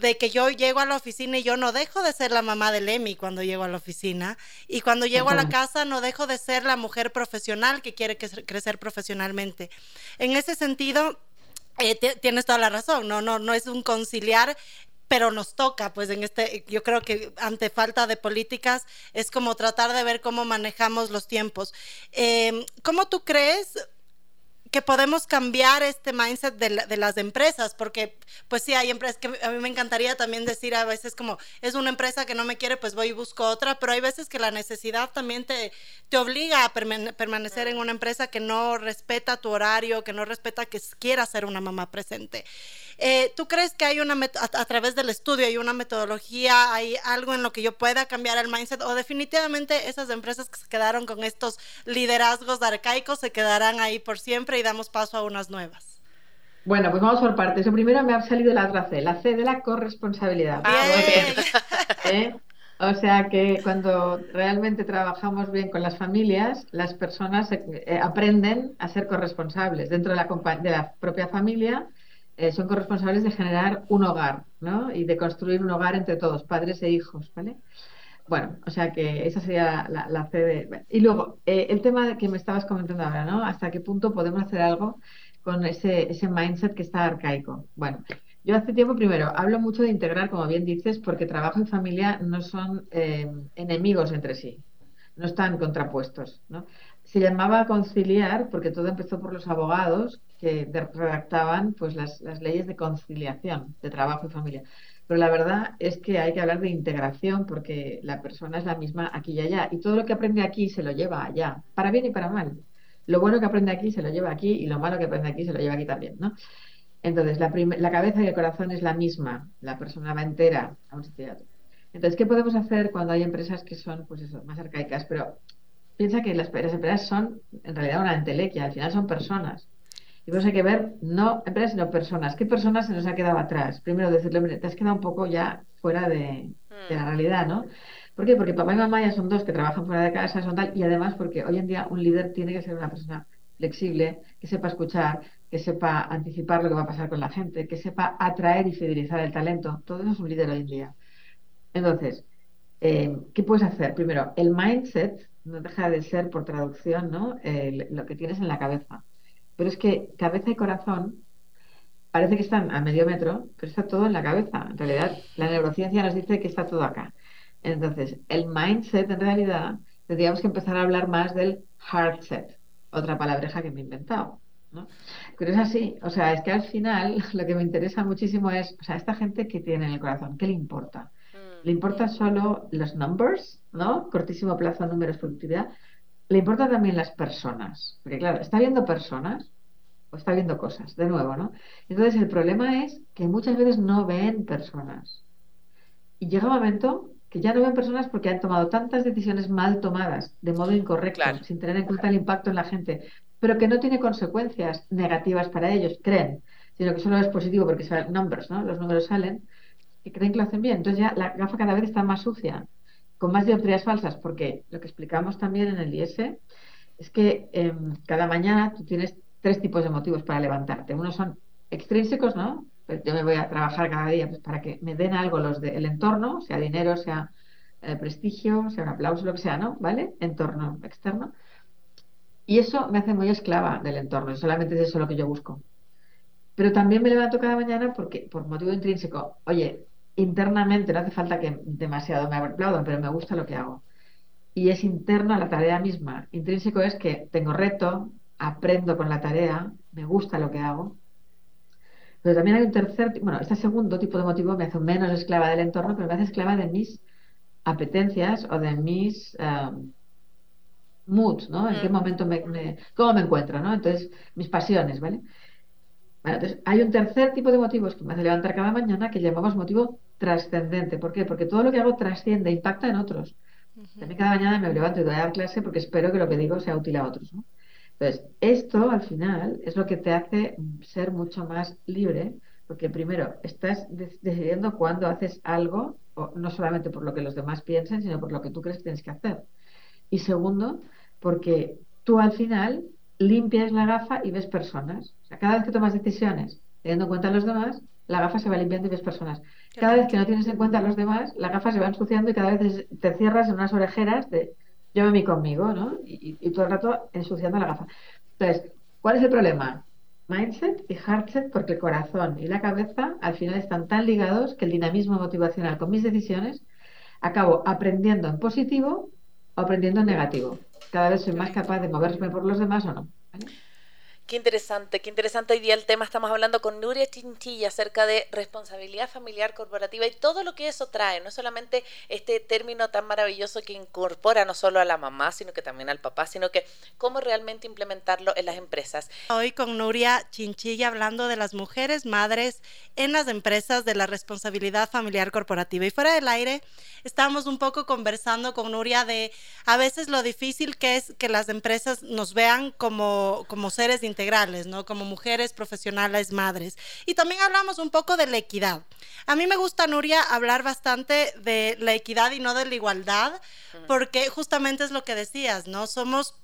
Speaker 1: de que yo llego a la oficina y yo no dejo de ser la mamá de Lemmy cuando llego a la oficina y cuando llego a la casa no dejo de ser la mujer profesional que quiere crecer profesionalmente. En ese sentido, eh, tienes toda la razón, no, no, no es un conciliar pero nos toca, pues en este, yo creo que ante falta de políticas es como tratar de ver cómo manejamos los tiempos. Eh, ¿Cómo tú crees, que podemos cambiar este mindset de, las empresas, porque pues sí, hay empresas que a mí me encantaría también decir a veces como es una empresa que no me quiere, pues voy y busco otra, pero hay veces que la necesidad también te, te obliga a permanecer en una empresa que no respeta tu horario, que no respeta que quiera ser una mamá presente. Eh, ¿Tú crees que hay una, a, través del estudio, hay una metodología, hay algo en lo que yo pueda cambiar el mindset o definitivamente esas empresas que se quedaron con estos liderazgos arcaicos se quedarán ahí por siempre y damos paso a unas nuevas?
Speaker 3: Bueno, pues vamos por partes. Lo primero me ha salido la otra C, la C de la corresponsabilidad. ¿Eh? O sea que cuando realmente trabajamos bien con las familias, las personas eh, aprenden a ser corresponsables dentro de la, de la propia familia eh, son corresponsables de generar un hogar, ¿no? Y de construir un hogar entre todos, padres e hijos, ¿vale? Bueno, o sea que esa sería la, la C de... Y luego, eh, el tema que me estabas comentando ahora, ¿no? ¿Hasta qué punto podemos hacer algo con ese, ese mindset que está arcaico? Bueno, yo hace tiempo, primero, hablo mucho de integrar, como bien dices, porque trabajo y familia no son eh, enemigos entre sí, no están contrapuestos, ¿no? Se llamaba conciliar porque todo empezó por los abogados que redactaban pues las, leyes de conciliación de trabajo y familia. Pero la verdad es que hay que hablar de integración porque la persona es la misma aquí y allá y todo lo que aprende aquí se lo lleva allá, para bien y para mal. Lo bueno que aprende aquí se lo lleva aquí y lo malo que aprende aquí se lo lleva aquí también, ¿no? Entonces, la, la cabeza y el corazón es la misma, la persona va entera a un sitio Entonces, ¿qué podemos hacer cuando hay empresas que son, pues eso, más arcaicas? Pero piensa que las, las empresas son en realidad una entelequia, al final son personas. Y pues hay que ver, no empresas, sino personas. ¿Qué personas se nos ha quedado atrás? Primero decirle, te has quedado un poco ya fuera de, la mm. realidad, ¿no? ¿Por qué? Porque papá y mamá ya son dos que trabajan fuera de casa, son tal, y además porque hoy en día un líder tiene que ser una persona flexible, que sepa escuchar, que sepa anticipar lo que va a pasar con la gente, que sepa atraer y fidelizar el talento. Todo eso es un líder hoy en día. Entonces, eh, ¿qué puedes hacer? Primero, el mindset no deja de ser, por traducción, ¿no? lo que tienes en la cabeza. Pero es que cabeza y corazón parece que están a medio metro, pero está todo en la cabeza. En realidad, la neurociencia nos dice que está todo acá. Entonces, el mindset, en realidad, tendríamos que empezar a hablar más del heart set, otra palabreja que me he inventado. ¿no? Pero es así, o sea, es que al final lo que me interesa muchísimo es, o sea, esta gente que tiene en el corazón, ¿qué le importa? ¿Le importa solo los numbers, ¿no? Cortísimo plazo, números, productividad? le importan también las personas, porque claro, está viendo personas o está viendo cosas, de nuevo, ¿no? Entonces el problema es que muchas veces no ven personas. Y llega un momento que ya no ven personas porque han tomado tantas decisiones mal tomadas, de modo incorrecto, sin tener en cuenta el impacto en la gente, pero que no tiene consecuencias negativas para ellos, creen, sino que solo es positivo porque son numbers, ¿no? Los números salen. Que creen que lo hacen bien. Entonces ya la gafa cada vez está más sucia, con más dioptrías falsas, porque lo que explicamos también en el IS es que em, cada mañana tú tienes tres tipos de motivos para levantarte. Uno son extrínsecos, ¿no? Pues yo me voy a trabajar cada día pues, para que me den algo los del entorno, sea dinero, sea eh, prestigio, sea un aplauso, lo que sea, ¿no? ¿Vale? Entorno externo. Y eso me hace muy esclava del entorno, solamente es eso lo que yo busco. Pero también me levanto cada mañana porque, por motivo intrínseco, oye, internamente no hace falta que demasiado me aplaudan, pero me gusta lo que hago. Y es interno a la tarea misma. Intrínseco es que tengo reto, aprendo con la tarea, me gusta lo que hago. Pero también hay un tercer, bueno, este segundo tipo de motivo me hace menos esclava del entorno, pero me hace esclava de mis apetencias o de mis um, moods, ¿no? En qué mm. momento me, cómo me encuentro, ¿no? Entonces, mis pasiones, ¿vale? Bueno, entonces, hay un tercer tipo de motivos que me hace levantar cada mañana que llamamos motivo trascendente. ¿Por qué? Porque todo lo que hago trasciende, impacta en otros. También cada mañana me levanto y doy a dar clase porque espero que lo que digo sea útil a otros, ¿no? Entonces, esto al final es lo que te hace ser mucho más libre, porque primero estás decidiendo cuándo haces algo, o no solamente por lo que los demás piensen, sino por lo que tú crees que tienes que hacer. Y segundo, porque tú al final limpias la gafa y ves personas. O sea, cada vez que tomas decisiones teniendo en cuenta a los demás, la gafa se va limpiando y ves personas. Cada vez que no tienes en cuenta a los demás, la gafa se va ensuciando y cada vez te cierras en unas orejeras de yo me mí conmigo, ¿no? Y, todo el rato ensuciando la gafa. Entonces, ¿cuál es el problema? Mindset y heartset, porque el corazón y la cabeza al final están tan ligados que el dinamismo motivacional con mis decisiones acabo aprendiendo en positivo o aprendiendo en negativo. Cada vez soy más capaz de moverme por los demás o no.
Speaker 2: Qué interesante, qué interesante hoy día el tema. Estamos hablando con Nuria Chinchilla acerca de responsabilidad familiar corporativa y todo lo que eso trae, no solamente este término tan maravilloso que incorpora no solo a la mamá, sino que también al papá, sino que cómo realmente implementarlo en las empresas.
Speaker 1: Hoy con Nuria Chinchilla hablando de las mujeres madres en las empresas de la responsabilidad familiar corporativa. Y fuera del aire, estábamos un poco conversando con Nuria de a veces lo difícil que es que las empresas nos vean como, como seres de integrales, ¿no? Como mujeres profesionales, madres. Y también hablamos un poco de la equidad. A mí me gusta, Nuria, hablar bastante de la equidad y no de la igualdad, porque justamente es lo que decías, ¿no? Somos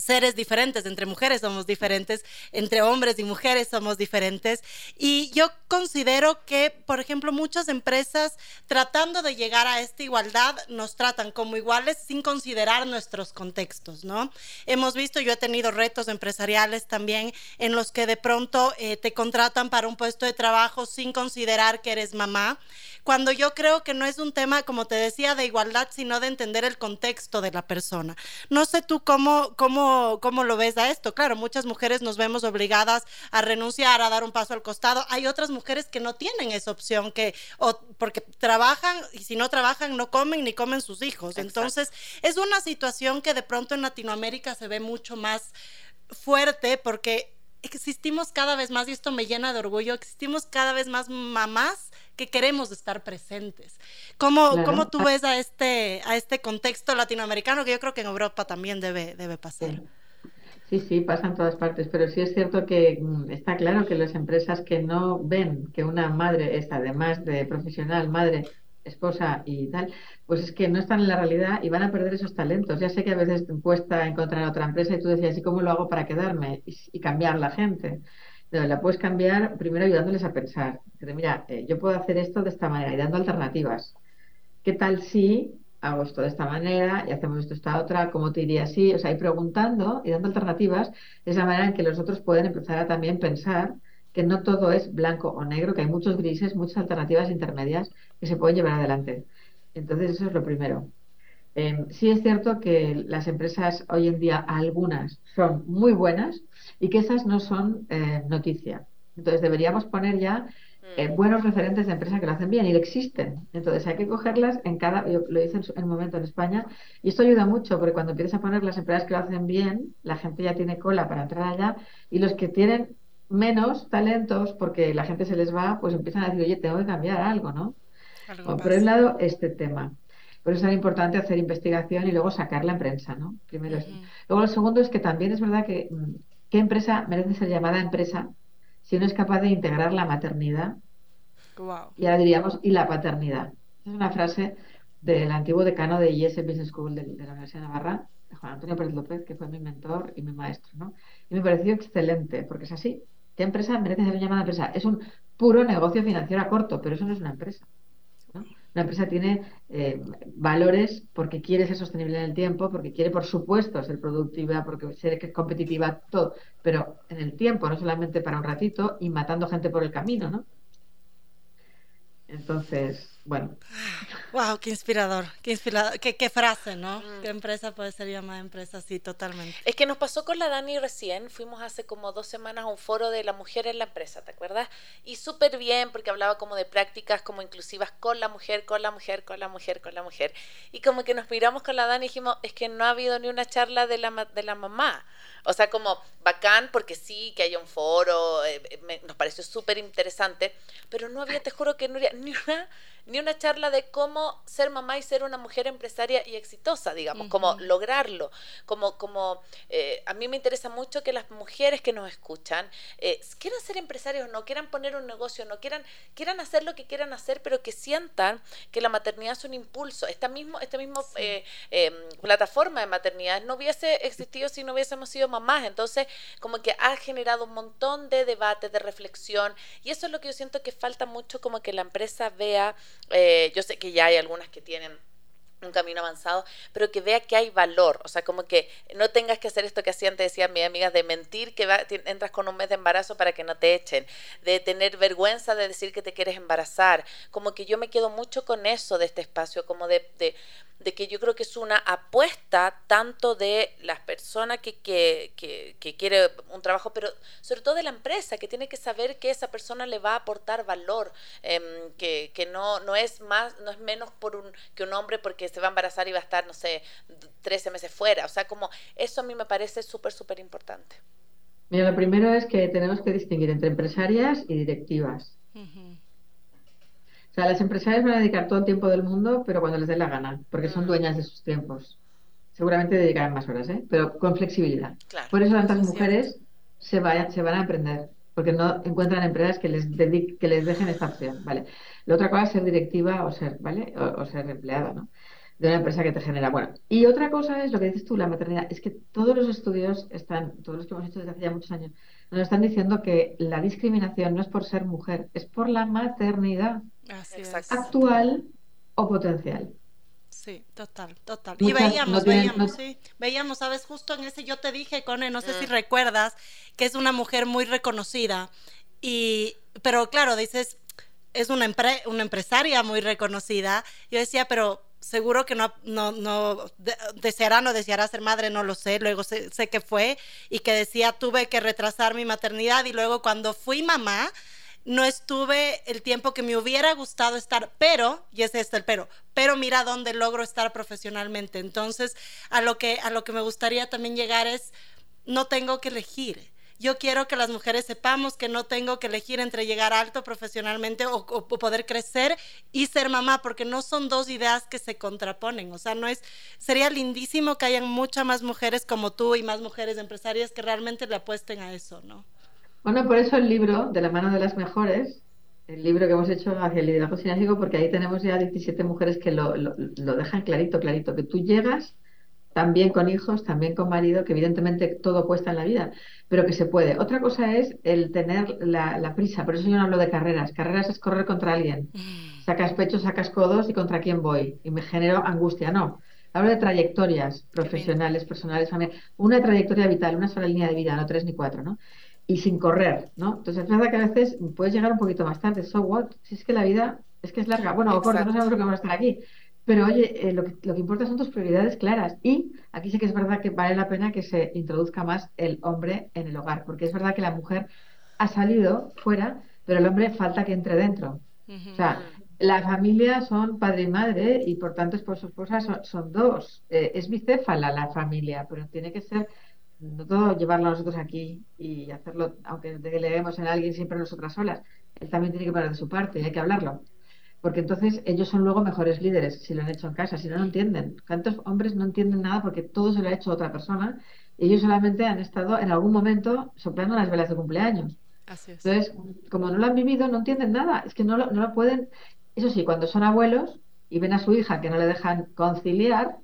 Speaker 1: seres diferentes, entre mujeres somos diferentes, entre hombres y mujeres somos diferentes. Y yo considero que, por ejemplo, muchas empresas tratando de llegar a esta igualdad nos tratan como iguales sin considerar nuestros contextos, ¿no? Hemos visto, yo he tenido retos empresariales también en los que de pronto eh, te contratan para un puesto de trabajo sin considerar que eres mamá cuando yo creo que no es un tema, como te decía, de igualdad, sino de entender el contexto de la persona. No sé tú cómo, cómo, cómo lo ves a esto. Claro, muchas mujeres nos vemos obligadas a renunciar, a dar un paso al costado. Hay otras mujeres que no tienen esa opción, que, o porque trabajan y si no trabajan no comen ni comen sus hijos. Entonces, es una situación que de pronto en Latinoamérica se ve mucho más fuerte porque existimos cada vez más, y esto me llena de orgullo, existimos cada vez más mamás que queremos estar presentes. ¿Cómo, ¿cómo tú ves a este, a este contexto latinoamericano que yo creo que en Europa también debe, debe pasar?
Speaker 3: Sí, sí, pasa en todas partes, pero sí es cierto que mm, está claro que las empresas que no ven que una madre es, además de profesional, madre, esposa y tal, pues es que no están en la realidad y van a perder esos talentos. Ya sé que a veces te cuesta encontrar otra empresa y tú decías, ¿y cómo lo hago para quedarme y, cambiar la gente? La puedes cambiar primero ayudándoles a pensar. mira, eh, yo puedo hacer esto de esta manera y dando alternativas. ¿Qué tal si hago esto de esta manera y hacemos esto esta otra? ¿Cómo te iría así? O sea, y preguntando y dando alternativas, de esa manera en que los otros pueden empezar a también pensar que no todo es blanco o negro, que hay muchos grises, muchas alternativas intermedias que se pueden llevar adelante. Entonces, eso es lo primero. Eh, sí es cierto que las empresas hoy en día, algunas, son muy buenas y que esas no son eh, noticia. Entonces, deberíamos poner ya eh, mm. buenos referentes de empresas que lo hacen bien y existen. Entonces, hay que cogerlas en cada, yo lo hice en un momento en España, y esto ayuda mucho porque cuando empiezas a poner las empresas que lo hacen bien, la gente ya tiene cola para entrar allá y los que tienen menos talentos porque la gente se les va, pues empiezan a decir, oye, tengo que cambiar algo, ¿no? por un lado, este tema. Por eso es tan importante hacer investigación y luego sacarla en prensa, ¿no? Primero Luego lo segundo es que también es verdad que mm, ¿qué empresa merece ser llamada empresa si no es capaz de integrar la maternidad Y ahora diríamos, y la paternidad. Es una frase del antiguo decano de IES Business School de, la Universidad de Navarra, Juan Antonio Pérez López, que fue mi mentor y mi maestro. ¿no? Y me pareció excelente, porque es así. ¿Qué empresa merece ser llamada empresa? Es un puro negocio financiero a corto, pero eso no es una empresa. Una empresa tiene eh, valores porque quiere ser sostenible en el tiempo, porque quiere, por supuesto, ser productiva, porque ser competitiva, todo, pero en el tiempo, no solamente para un ratito y matando gente por el camino, ¿no? Entonces, bueno.
Speaker 1: Wow, qué inspirador, qué inspirador, qué, frase, ¿no? Mm. ¿Qué empresa puede ser llamada empresa? Sí, totalmente.
Speaker 2: Es que nos pasó con la Dani recién, fuimos hace como dos semanas a un foro de la mujer en la empresa, ¿te acuerdas? Y súper bien, porque hablaba como de prácticas como inclusivas con la mujer, con la mujer, con la mujer, con la mujer. Y como que nos miramos con la Dani y dijimos, es que no ha habido ni una charla de la, de la mamá. O sea, como bacán, porque sí, que haya un foro, eh, nos pareció súper interesante, pero no había, te juro que no había ni una ni una charla de cómo ser mamá y ser una mujer empresaria y exitosa, digamos, cómo lograrlo. Como, como eh, a mí me interesa mucho que las mujeres que nos escuchan eh, quieran ser empresarios o no, quieran poner un negocio, no quieran, quieran hacer lo que quieran hacer, pero que sientan que la maternidad es un impulso. Esta mismo, esta mismo eh, em, plataforma de maternidad no hubiese existido si no hubiésemos sido mamás. Entonces, como que ha generado un montón de debate, de reflexión, y eso es lo que yo siento que falta mucho, como que la empresa vea eh, yo sé que ya hay algunas que tienen un camino avanzado, pero que vea que hay valor, o sea, como que no tengas que hacer esto que hacían, te decían mis amigas, de mentir que entras con un mes de embarazo para que no te echen, de tener vergüenza de decir que te quieres embarazar, como que yo me quedo mucho con eso de este espacio, como de, de que yo creo que es una apuesta tanto de las personas que, que, que, quiere un trabajo, pero sobre todo de la empresa, que tiene que saber que esa persona le va a aportar valor, em, que, que no, no es más, no es menos por un, que un hombre porque se va a embarazar y va a estar, no sé, 13 meses fuera. O sea, como eso a mí me parece súper, súper importante.
Speaker 3: Mira, lo primero es que tenemos que distinguir entre empresarias y directivas. O sea, las empresarias van a dedicar todo el tiempo del mundo, pero cuando les dé la gana, porque son mm. dueñas de sus tiempos. Seguramente dedicarán más horas, ¿eh? pero con flexibilidad. Por eso tantas mujeres se, vayan, se van a emprender, porque no encuentran empresas que les, que les dejen esta opción. ¿vale? La otra cosa es ser directiva o ser, ¿vale? o, ser empleada, ¿no? De una empresa que te genera. Bueno, y otra cosa es lo que dices tú, la maternidad. Es que todos los estudios están, todos los que hemos hecho desde hace ya muchos años, nos están diciendo que la discriminación no es por ser mujer, es por la maternidad actual o potencial.
Speaker 1: Sí, total, total. y veíamos, veíamos, sí. Veíamos, sabes, justo en ese yo te dije, Cone, no sé si mm. recuerdas, que es una mujer muy reconocida. Y, pero claro, dices, es una, una empresaria muy reconocida. Yo decía, pero seguro que no, no, no deseará, no deseará ser madre, no lo sé. Luego sé, sé que fue y que decía, tuve que retrasar mi maternidad y luego cuando fui mamá, no estuve el tiempo que me hubiera gustado estar, pero, y es este el pero, pero mira dónde logro estar profesionalmente. Entonces, a lo que, a lo que me gustaría también llegar es, no tengo que elegir. Yo quiero que las mujeres sepamos que no tengo que elegir entre llegar alto profesionalmente o, poder crecer y ser mamá, porque no son dos ideas que se contraponen. O sea, no es, sería lindísimo que hayan muchas más mujeres como tú y más mujeres empresarias que realmente le apuesten a eso, ¿no?
Speaker 3: Bueno, por eso el libro, De la mano de las mejores, el libro que hemos hecho hacia el liderazgo sinérgico, porque ahí tenemos ya 17 mujeres que lo, lo, dejan clarito, clarito, que tú llegas también con hijos, también con marido, que evidentemente todo cuesta en la vida, pero que se puede. Otra cosa es el tener la, prisa, por eso yo no hablo de carreras. Carreras es correr contra alguien. Mm. Sacas pecho, sacas codos y contra quién voy. Y me genero angustia. No. Hablo de trayectorias profesionales, personales, familiares. Una trayectoria vital, una sola línea de vida, no tres ni cuatro, ¿no? y sin correr, ¿no? Entonces es verdad que a veces puedes llegar un poquito más tarde, so what, si es que la vida es que es larga, bueno, o corta, no sabemos lo que vamos a estar aquí, pero oye, eh, lo, que, lo que importa son tus prioridades claras y aquí sí que es verdad que vale la pena que se introduzca más el hombre en el hogar, porque es verdad que la mujer ha salido fuera, pero el hombre falta que entre dentro. O sea, la familia son padre y madre y por tanto esposo esposa son, son dos. Eh, es bicéfala la familia, pero tiene que ser no todo llevarlo nosotros aquí y hacerlo, aunque deleguemos en alguien siempre nosotras solas, él también tiene que parar de su parte y hay que hablarlo. Porque entonces ellos son luego mejores líderes si lo han hecho en casa, si no, no entienden. ¿Cuántos hombres no entienden nada porque todo se lo ha hecho otra persona y ellos solamente han estado en algún momento soplando las velas de cumpleaños?
Speaker 1: Así es.
Speaker 3: Entonces, como no lo han vivido, no entienden nada. Es que no lo, no lo pueden. Eso sí, cuando son abuelos y ven a su hija que no le dejan conciliar,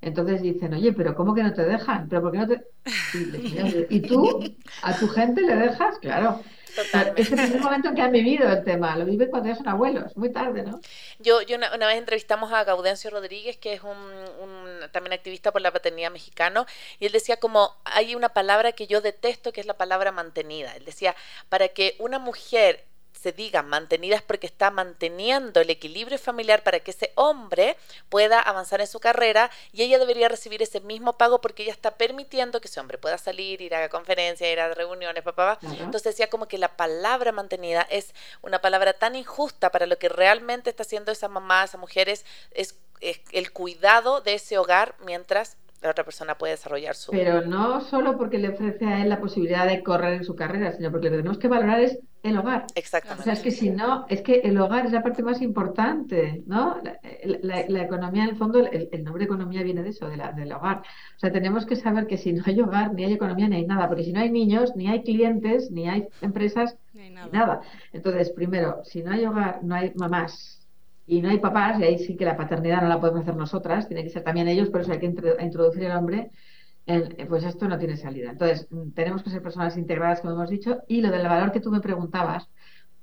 Speaker 3: entonces dicen, oye, pero ¿cómo que no te dejan? ¿Pero por qué no te...? Y, ¿y tú? ¿A tu gente le dejas? Claro. Es el momento en que han vivido el tema, lo viven cuando ya son abuelos, muy tarde, ¿no?
Speaker 2: Yo, yo una, vez entrevistamos a Gaudencio Rodríguez, que es un, un, también activista por la paternidad mexicano, y él decía como, hay una palabra que yo detesto, que es la palabra mantenida. Él decía, para que una mujer se diga mantenidas porque está manteniendo el equilibrio familiar para que ese hombre pueda avanzar en su carrera y ella debería recibir ese mismo pago porque ella está permitiendo que ese hombre pueda salir, ir a conferencias, ir a reuniones, papá. Entonces decía como que la palabra mantenida es una palabra tan injusta para lo que realmente está haciendo esa mamá, esa mujer, es, es el cuidado de ese hogar mientras la otra persona puede desarrollar su...
Speaker 3: Pero no solo porque le ofrece a él la posibilidad de correr en su carrera, sino porque lo que tenemos que valorar es el hogar.
Speaker 2: Exactamente.
Speaker 3: O sea, es que si no, es que el hogar es la parte más importante, ¿no? La, economía, en el fondo, el, nombre economía viene de eso, de la, del hogar. O sea, tenemos que saber que si no hay hogar, ni hay economía, ni hay nada, porque si no hay niños, ni hay clientes, ni hay empresas, ni nada. Ni nada. Entonces, primero, si no hay hogar, no hay mamás, y no hay papás, y ahí sí que la paternidad no la podemos hacer nosotras, tiene que ser también ellos, por eso hay que introducir el hombre, pues esto no tiene salida. Entonces, mm, tenemos que ser personas integradas, como hemos dicho, y lo del valor que tú me preguntabas,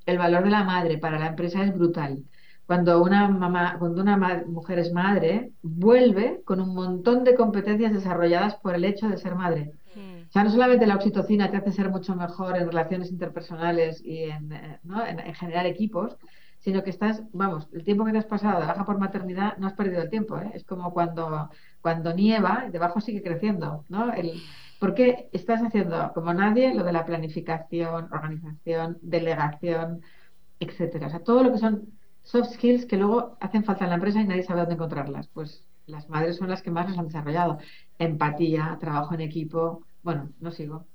Speaker 3: el valor de la madre para la empresa es brutal. Cuando una mamá, cuando una mujer es madre, vuelve con un montón de competencias desarrolladas por el hecho de ser madre. Mm. O sea, no solamente la oxitocina te hace ser mucho mejor en relaciones interpersonales y en, eh, ¿no? en, en generar equipos, sino que estás, vamos, el tiempo que te has pasado de baja por maternidad no has perdido el tiempo, ¿eh? es como cuando, cuando nieva debajo sigue creciendo, ¿no? El, porque estás haciendo como nadie lo de la planificación, organización, delegación, etcétera. O sea, todo lo que son soft skills que luego hacen falta en la empresa y nadie sabe dónde encontrarlas. Pues las madres son las que más las han desarrollado. Empatía, trabajo en equipo. Bueno, no sigo.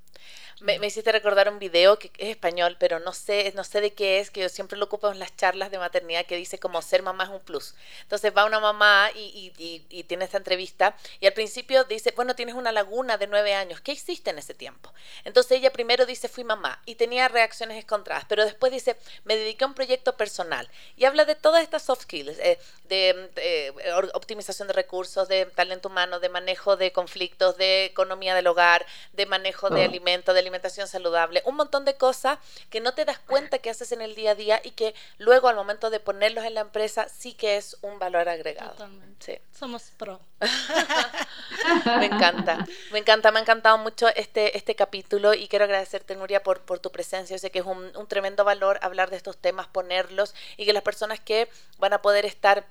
Speaker 2: Me, hiciste recordar un video que es español, pero no sé, no sé de qué es, que yo siempre lo ocupo en las charlas de maternidad, que dice como ser mamá es un plus. Entonces va una mamá y, y, tiene esta entrevista y al principio dice, bueno, tienes una laguna de nueve años, ¿qué hiciste en ese tiempo? Entonces ella primero dice, fui mamá y tenía reacciones encontradas, pero después dice, me dediqué a un proyecto personal y habla de todas estas soft skills, eh, de, de optimización de recursos, de talento humano, de manejo de conflictos, de economía del hogar, de manejo de alimentos, de alimentación saludable, un montón de cosas que no te das cuenta que haces en el día a día y que luego al momento de ponerlos en la empresa sí que es un valor agregado.
Speaker 1: Totalmente. Somos pro.
Speaker 2: me encanta, me encanta, me ha encantado mucho este, este capítulo y quiero agradecerte, Nuria, por, por tu presencia. Yo sé que es un, un tremendo valor hablar de estos temas, ponerlos y que las personas que van a poder estar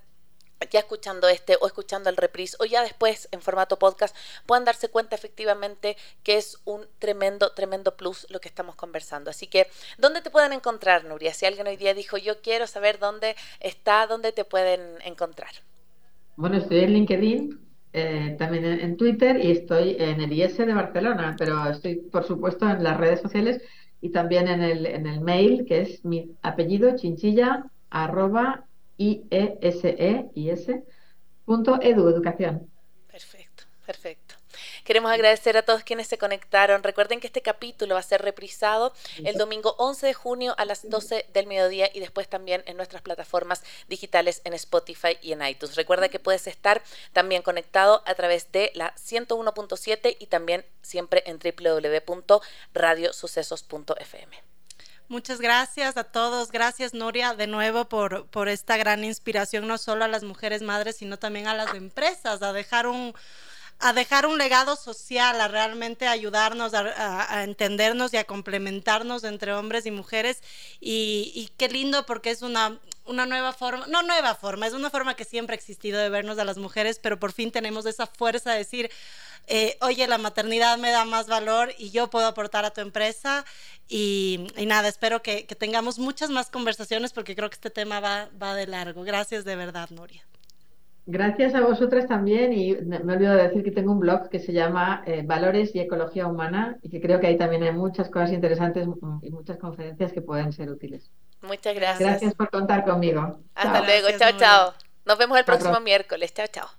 Speaker 2: ya escuchando este o escuchando el reprise o ya después en formato podcast puedan darse cuenta efectivamente que es un tremendo, tremendo plus lo que estamos conversando. Así que, ¿dónde te pueden encontrar, Nuria? Si alguien hoy día dijo, yo quiero saber dónde está, dónde te pueden encontrar.
Speaker 3: Bueno, estoy en LinkedIn, eh, también en, Twitter y estoy en el IS de Barcelona, pero estoy, por supuesto, en las redes sociales y también en el, en el mail, que es mi apellido, chinchilla, arroba I-E-S-E-I-S, punto edu, educación.
Speaker 2: Perfecto, perfecto. Queremos agradecer a todos quienes se conectaron. Recuerden que este capítulo va a ser reprisado el domingo 11 de junio a las 12 del mediodía y después también en nuestras plataformas digitales en Spotify y en iTunes. Recuerda que puedes estar también conectado a través de la 101.7 y también siempre en www.radiosucesos.fm.
Speaker 1: Muchas gracias a todos. Gracias, Nuria, de nuevo por, por esta gran inspiración, no solo a las mujeres madres, sino también a las empresas, a dejar un, a dejar un legado social, a realmente ayudarnos a, entendernos y a complementarnos entre hombres y mujeres. Y, y, qué lindo porque es una, una nueva forma, no nueva forma, es una forma que siempre ha existido de vernos a las mujeres, pero por fin tenemos esa fuerza de decir, eh, oye, la maternidad me da más valor y yo puedo aportar a tu empresa. Y, nada, espero que, tengamos muchas más conversaciones porque creo que este tema va, va de largo. Gracias de verdad, Nuria.
Speaker 3: Gracias a vosotras también y me, me olvido de decir que tengo un blog que se llama eh, Valores y Ecología Humana y que creo que ahí también hay muchas cosas interesantes y muchas conferencias que pueden ser útiles.
Speaker 2: Muchas gracias.
Speaker 3: Gracias por contar conmigo.
Speaker 2: Hasta luego, chao, chao. Nos vemos el próximo miércoles. Chao, chao.